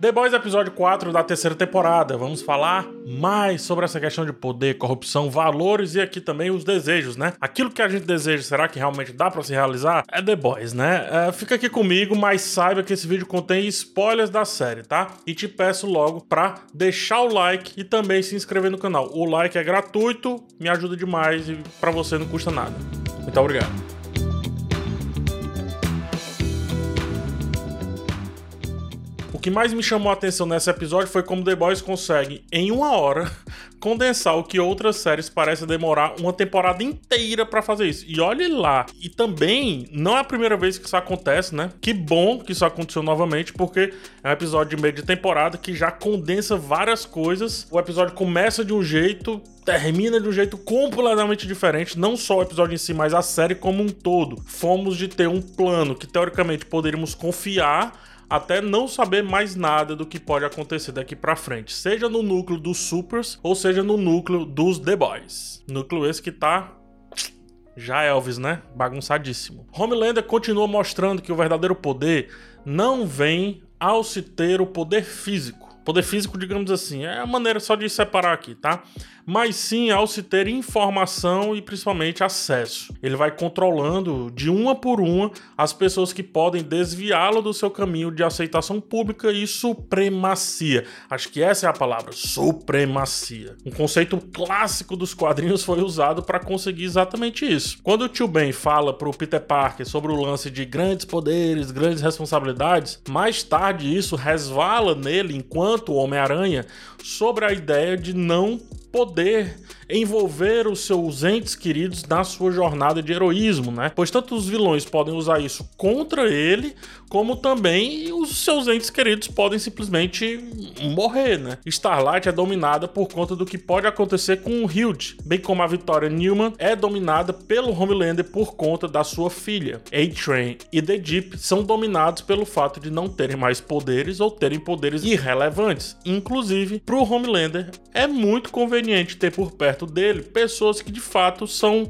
The Boys episódio 4 da terceira temporada. Vamos falar mais sobre essa questão de poder, corrupção, valores e aqui também os desejos, né? Aquilo que a gente deseja, será que realmente dá para se realizar? É The Boys, né? É, fica aqui comigo, mas saiba que esse vídeo contém spoilers da série, tá? E te peço logo para deixar o like e também se inscrever no canal. O like é gratuito, me ajuda demais e para você não custa nada. Muito obrigado. Que mais me chamou a atenção nesse episódio foi como The Boys consegue, em uma hora, condensar o que outras séries parecem demorar uma temporada inteira para fazer isso. E olhe lá. E também, não é a primeira vez que isso acontece, né? Que bom que isso aconteceu novamente, porque é um episódio de meio de temporada que já condensa várias coisas. O episódio começa de um jeito, termina de um jeito completamente diferente, não só o episódio em si, mas a série como um todo. Fomos de ter um plano que teoricamente poderíamos confiar até não saber mais nada do que pode acontecer daqui para frente, seja no núcleo dos Supers ou seja no núcleo dos The Boys. Núcleo esse que tá já Elvis, né? Bagunçadíssimo. Homelander continua mostrando que o verdadeiro poder não vem ao se ter o poder físico. Poder físico, digamos assim, é a maneira só de separar aqui, tá? Mas sim ao se ter informação e principalmente acesso. Ele vai controlando de uma por uma as pessoas que podem desviá-lo do seu caminho de aceitação pública e supremacia. Acho que essa é a palavra, supremacia. Um conceito clássico dos quadrinhos foi usado para conseguir exatamente isso. Quando o tio Ben fala pro Peter Parker sobre o lance de grandes poderes, grandes responsabilidades, mais tarde isso resvala nele enquanto Homem-Aranha sobre a ideia de não poder envolver os seus entes queridos na sua jornada de heroísmo, né? Pois tanto os vilões podem usar isso contra ele, como também os seus entes queridos podem simplesmente morrer, né? Starlight é dominada por conta do que pode acontecer com o Hild, bem como a Victoria Newman é dominada pelo Homelander por conta da sua filha. A-Train e The Deep são dominados pelo fato de não terem mais poderes ou terem poderes irrelevantes. Inclusive, para o Homelander é muito conveniente ter por perto perto dele pessoas que de fato são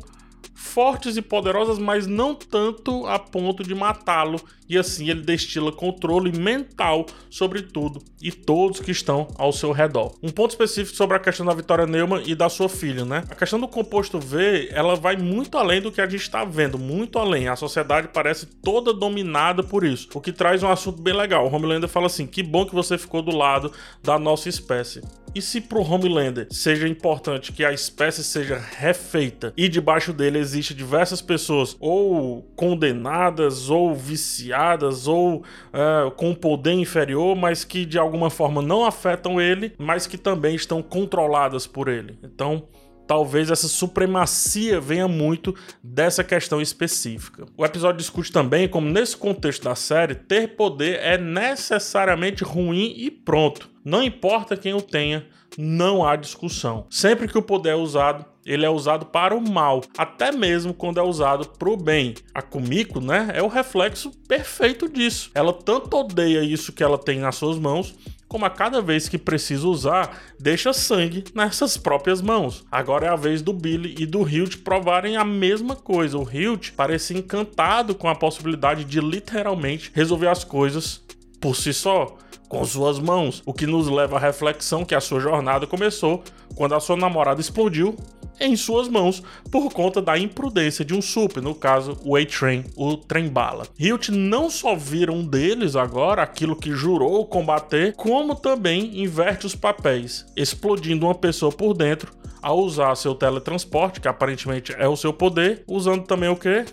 fortes e poderosas, mas não tanto a ponto de matá-lo, e assim ele destila controle mental sobre tudo e todos que estão ao seu redor. Um ponto específico sobre a questão da Vitória Neumann e da sua filha, né? A questão do composto V, ela vai muito além do que a gente está vendo, muito além. A sociedade parece toda dominada por isso, o que traz um assunto bem legal. O Homelander fala assim: "Que bom que você ficou do lado da nossa espécie". E se pro Homelander seja importante que a espécie seja refeita e debaixo dele existe diversas pessoas ou condenadas ou viciadas ou uh, com poder inferior, mas que de alguma forma não afetam ele, mas que também estão controladas por ele. Então, talvez essa supremacia venha muito dessa questão específica. O episódio discute também como, nesse contexto da série, ter poder é necessariamente ruim e pronto. Não importa quem o tenha, não há discussão. Sempre que o poder é usado, ele é usado para o mal, até mesmo quando é usado para o bem. A Kumiko, né, é o reflexo perfeito disso. Ela tanto odeia isso que ela tem nas suas mãos, como a cada vez que precisa usar, deixa sangue nessas próprias mãos. Agora é a vez do Billy e do Hilt provarem a mesma coisa. O Hilt parece encantado com a possibilidade de literalmente resolver as coisas por si só, com suas mãos, o que nos leva à reflexão que a sua jornada começou quando a sua namorada explodiu em suas mãos por conta da imprudência de um super, no caso o A-Train, o trem-bala. Hilt não só vira um deles agora, aquilo que jurou combater, como também inverte os papéis, explodindo uma pessoa por dentro ao usar seu teletransporte, que aparentemente é o seu poder, usando também o que?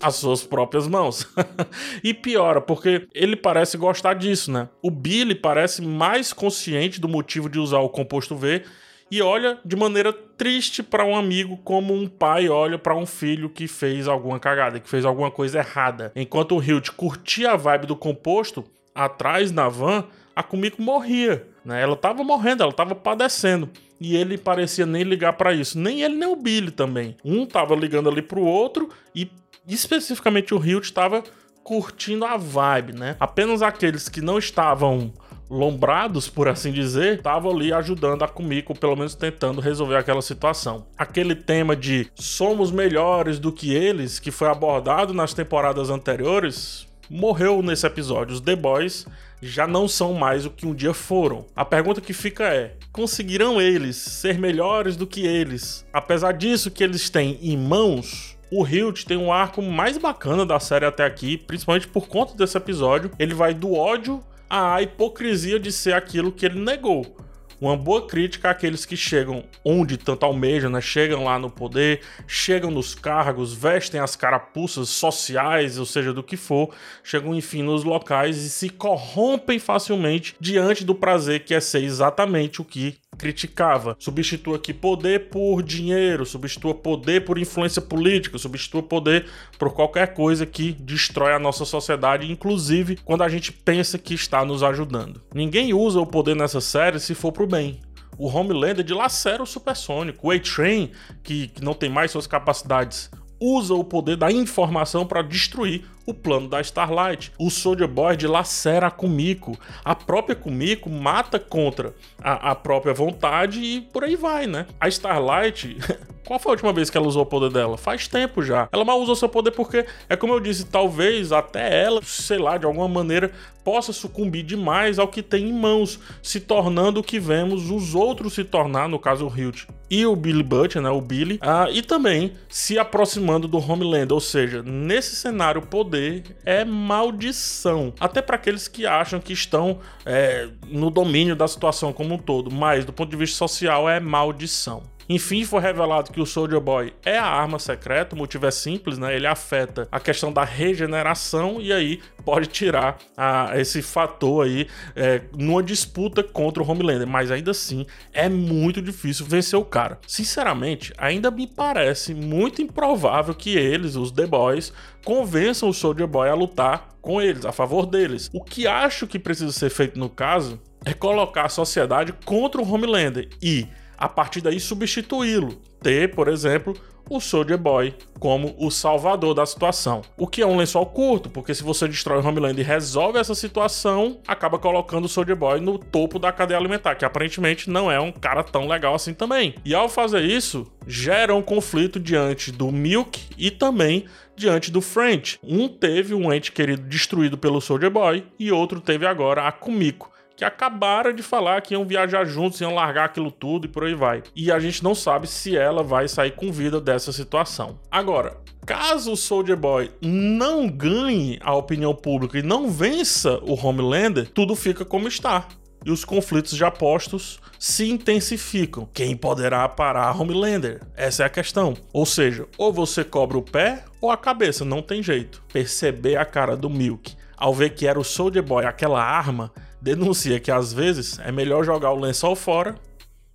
As suas próprias mãos. e piora, porque ele parece gostar disso, né? O Billy parece mais consciente do motivo de usar o composto V e olha de maneira triste para um amigo como um pai olha para um filho que fez alguma cagada, que fez alguma coisa errada. Enquanto o Hilt curtia a vibe do composto, atrás na van, a Kumiko morria. Né? Ela tava morrendo, ela tava padecendo. E ele parecia nem ligar para isso. Nem ele, nem o Billy também. Um tava ligando ali pro outro e especificamente o Hilt estava curtindo a vibe, né? Apenas aqueles que não estavam lombrados, por assim dizer, estavam ali ajudando a Kumiko, pelo menos tentando resolver aquela situação. Aquele tema de somos melhores do que eles, que foi abordado nas temporadas anteriores, morreu nesse episódio. Os The Boys já não são mais o que um dia foram. A pergunta que fica é: conseguirão eles ser melhores do que eles? Apesar disso que eles têm em mãos, o Hilt tem um arco mais bacana da série até aqui, principalmente por conta desse episódio. Ele vai do ódio à hipocrisia de ser aquilo que ele negou uma boa crítica àqueles que chegam onde tanto almejam, né? Chegam lá no poder, chegam nos cargos, vestem as carapuças sociais, ou seja, do que for, chegam enfim nos locais e se corrompem facilmente diante do prazer que é ser exatamente o que criticava. Substitua aqui poder por dinheiro, substitua poder por influência política, substitua poder por qualquer coisa que destrói a nossa sociedade, inclusive quando a gente pensa que está nos ajudando. Ninguém usa o poder nessa série se for pro bem o Homelander dilacera o supersônico. O A-Train, que, que, não tem mais suas capacidades, usa o poder da informação para destruir o plano da Starlight. O Soldier Boy dilacera a Kumiko. A própria Kumiko mata contra a, a própria vontade e por aí vai, né? A Starlight Qual foi a última vez que ela usou o poder dela? Faz tempo já. Ela mal usou seu poder porque, é como eu disse, talvez até ela, sei lá, de alguma maneira, possa sucumbir demais ao que tem em mãos, se tornando o que vemos os outros se tornar, no caso o Hilt e o Billy Butcher, né, o Billy, ah, e também se aproximando do Homeland, ou seja, nesse cenário poder é maldição, até para aqueles que acham que estão é, no domínio da situação como um todo, mas do ponto de vista social é maldição. Enfim, foi revelado que o Soldier Boy é a arma secreta, o motivo é simples, né? Ele afeta a questão da regeneração e aí pode tirar a, esse fator aí é, numa disputa contra o Homelander, mas ainda assim é muito difícil vencer o cara. Sinceramente, ainda me parece muito improvável que eles, os The Boys, convençam o Soldier Boy a lutar com eles, a favor deles. O que acho que precisa ser feito no caso é colocar a sociedade contra o Homelander e a partir daí substituí-lo. Ter, por exemplo, o Soldier Boy como o salvador da situação. O que é um lençol curto, porque se você destrói o Homeland e resolve essa situação, acaba colocando o Soldier Boy no topo da cadeia alimentar, que aparentemente não é um cara tão legal assim também. E ao fazer isso, gera um conflito diante do Milk e também diante do French. Um teve um ente querido destruído pelo Soldier Boy e outro teve agora a Kumiko que acabaram de falar que iam viajar juntos, iam largar aquilo tudo e por aí vai. E a gente não sabe se ela vai sair com vida dessa situação. Agora, caso o Soldier Boy não ganhe a opinião pública e não vença o Homelander, tudo fica como está. E os conflitos já postos se intensificam. Quem poderá parar Homelander? Essa é a questão. Ou seja, ou você cobra o pé ou a cabeça, não tem jeito. Perceber a cara do Milk ao ver que era o Soldier Boy aquela arma denuncia que às vezes é melhor jogar o lençol fora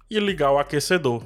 e ligar o aquecedor.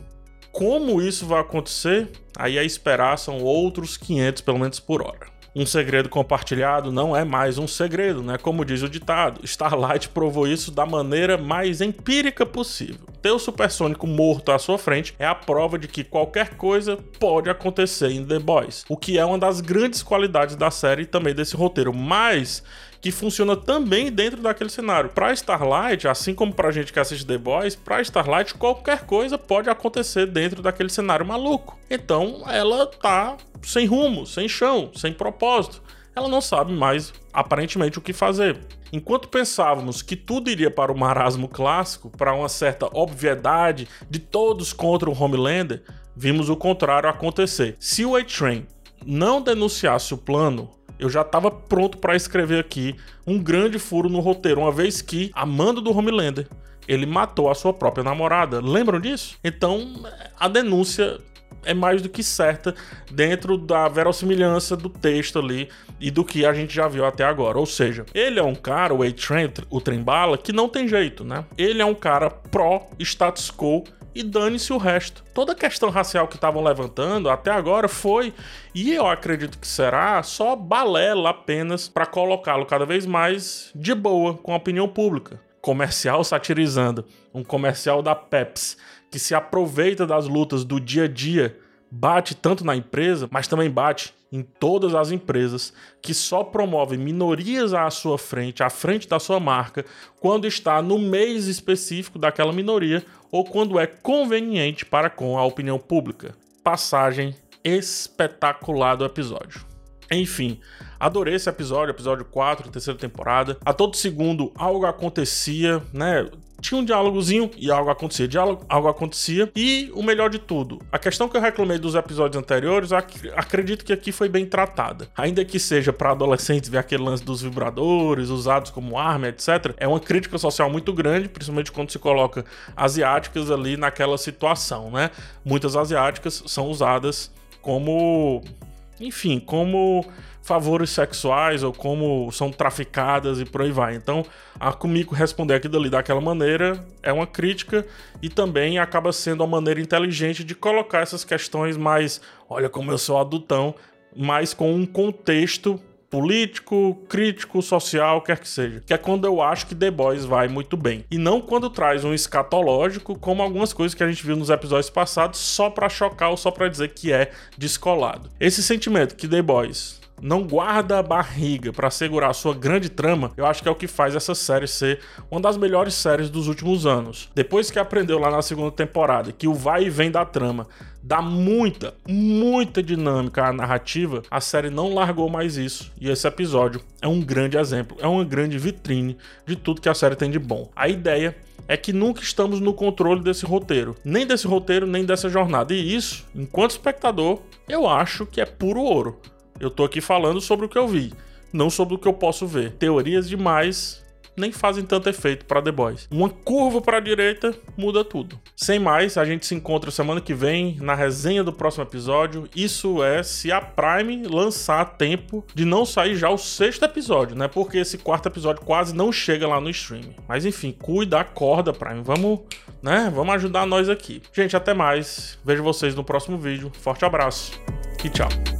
Como isso vai acontecer? Aí a esperar são outros 500 pelo menos por hora. Um segredo compartilhado não é mais um segredo, né? Como diz o ditado. Starlight provou isso da maneira mais empírica possível. Ter o supersônico morto à sua frente é a prova de que qualquer coisa pode acontecer em The Boys, o que é uma das grandes qualidades da série e também desse roteiro. Mas que funciona também dentro daquele cenário. Para Starlight, assim como para gente que assiste The Boys, para Starlight qualquer coisa pode acontecer dentro daquele cenário maluco. Então ela tá sem rumo, sem chão, sem propósito. Ela não sabe mais aparentemente o que fazer. Enquanto pensávamos que tudo iria para o marasmo clássico, para uma certa obviedade de todos contra o Homelander, vimos o contrário acontecer. Se o A-Train não denunciasse o plano, eu já estava pronto para escrever aqui um grande furo no roteiro, uma vez que, amando do Homelander, ele matou a sua própria namorada. Lembram disso? Então, a denúncia é mais do que certa dentro da verossimilhança do texto ali e do que a gente já viu até agora. Ou seja, ele é um cara, o A-Train, o Trembala, que não tem jeito, né? Ele é um cara pró-status quo e dane-se o resto. Toda a questão racial que estavam levantando até agora foi, e eu acredito que será, só balela apenas para colocá-lo cada vez mais de boa com a opinião pública. Comercial satirizando, um comercial da Pepsi que se aproveita das lutas do dia a dia, bate tanto na empresa, mas também bate em todas as empresas que só promovem minorias à sua frente, à frente da sua marca, quando está no mês específico daquela minoria ou quando é conveniente para com a opinião pública. Passagem espetacular do episódio. Enfim, adorei esse episódio, episódio 4, terceira temporada. A todo segundo algo acontecia, né? Tinha um diálogozinho e algo acontecia, diálogo, algo acontecia. E o melhor de tudo, a questão que eu reclamei dos episódios anteriores, ac acredito que aqui foi bem tratada. Ainda que seja para adolescentes ver aquele lance dos vibradores usados como arma, etc. É uma crítica social muito grande, principalmente quando se coloca asiáticas ali naquela situação, né? Muitas asiáticas são usadas como enfim, como favores sexuais ou como são traficadas e por aí vai. Então, a Kumiko responder aquilo ali daquela maneira é uma crítica e também acaba sendo uma maneira inteligente de colocar essas questões mais, olha como eu sou adultão, mas com um contexto político, crítico, social, quer que seja. Que é quando eu acho que The Boys vai muito bem. E não quando traz um escatológico, como algumas coisas que a gente viu nos episódios passados, só para chocar ou só para dizer que é descolado. Esse sentimento que The Boys não guarda a barriga para segurar sua grande trama, eu acho que é o que faz essa série ser uma das melhores séries dos últimos anos. Depois que aprendeu lá na segunda temporada que o vai e vem da trama dá muita, muita dinâmica à narrativa, a série não largou mais isso. E esse episódio é um grande exemplo, é uma grande vitrine de tudo que a série tem de bom. A ideia é que nunca estamos no controle desse roteiro, nem desse roteiro, nem dessa jornada. E isso, enquanto espectador, eu acho que é puro ouro. Eu tô aqui falando sobre o que eu vi, não sobre o que eu posso ver. Teorias demais nem fazem tanto efeito para The Boys. Uma curva para a direita muda tudo. Sem mais, a gente se encontra semana que vem na resenha do próximo episódio. Isso é se a Prime lançar tempo de não sair já o sexto episódio, né? Porque esse quarto episódio quase não chega lá no streaming. Mas enfim, cuida, acorda, Prime. Vamos, né? Vamos ajudar nós aqui. Gente, até mais. Vejo vocês no próximo vídeo. Forte abraço e tchau.